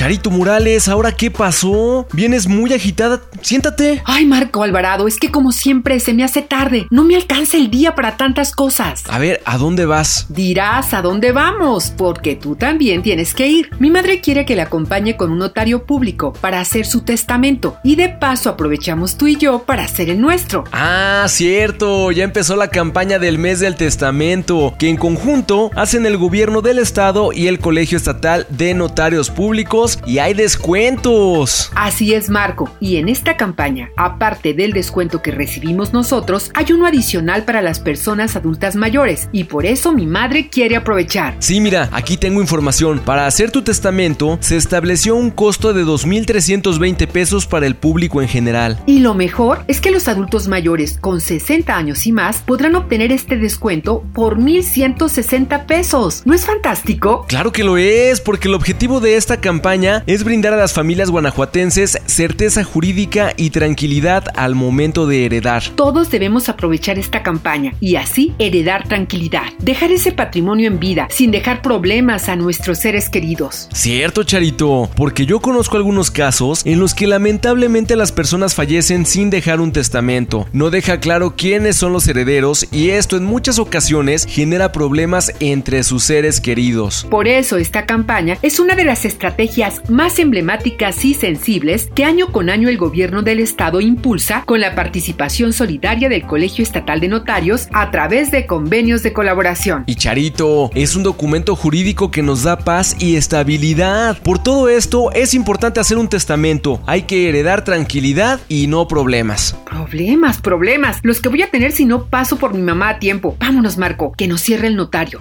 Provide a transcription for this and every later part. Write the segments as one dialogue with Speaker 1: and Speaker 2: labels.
Speaker 1: Charito Morales, ¿ahora qué pasó? Vienes muy agitada. Siéntate.
Speaker 2: Ay, Marco Alvarado, es que como siempre se me hace tarde. No me alcanza el día para tantas cosas.
Speaker 1: A ver, ¿a dónde vas?
Speaker 2: Dirás a dónde vamos, porque tú también tienes que ir. Mi madre quiere que la acompañe con un notario público para hacer su testamento y de paso aprovechamos tú y yo para hacer el nuestro.
Speaker 1: Ah, cierto, ya empezó la campaña del mes del testamento, que en conjunto hacen el gobierno del estado y el Colegio Estatal de Notarios Públicos y hay descuentos.
Speaker 2: Así es, Marco. Y en esta campaña, aparte del descuento que recibimos nosotros, hay uno adicional para las personas adultas mayores y por eso mi madre quiere aprovechar.
Speaker 1: Sí, mira, aquí tengo información. Para hacer tu testamento se estableció un costo de 2.320 pesos para el público en general.
Speaker 2: Y lo mejor es que los adultos mayores con 60 años y más podrán obtener este descuento por 1.160 pesos. ¿No es fantástico?
Speaker 1: Claro que lo es, porque el objetivo de esta campaña es brindar a las familias guanajuatenses certeza jurídica y tranquilidad al momento de heredar.
Speaker 2: Todos debemos aprovechar esta campaña y así heredar tranquilidad, dejar ese patrimonio en vida sin dejar problemas a nuestros seres queridos.
Speaker 1: Cierto, Charito, porque yo conozco algunos casos en los que lamentablemente las personas fallecen sin dejar un testamento. No deja claro quiénes son los herederos y esto en muchas ocasiones genera problemas entre sus seres queridos.
Speaker 2: Por eso esta campaña es una de las estrategias más emblemáticas y sensibles que año con año el gobierno del estado impulsa con la participación solidaria del Colegio Estatal de Notarios a través de convenios de colaboración.
Speaker 1: Y Charito, es un documento jurídico que nos da paz y estabilidad. Por todo esto es importante hacer un testamento. Hay que heredar tranquilidad y no problemas.
Speaker 2: Problemas, problemas, los que voy a tener si no paso por mi mamá a tiempo. Vámonos, Marco, que nos cierre el notario.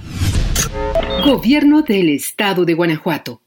Speaker 2: Gobierno del Estado de Guanajuato.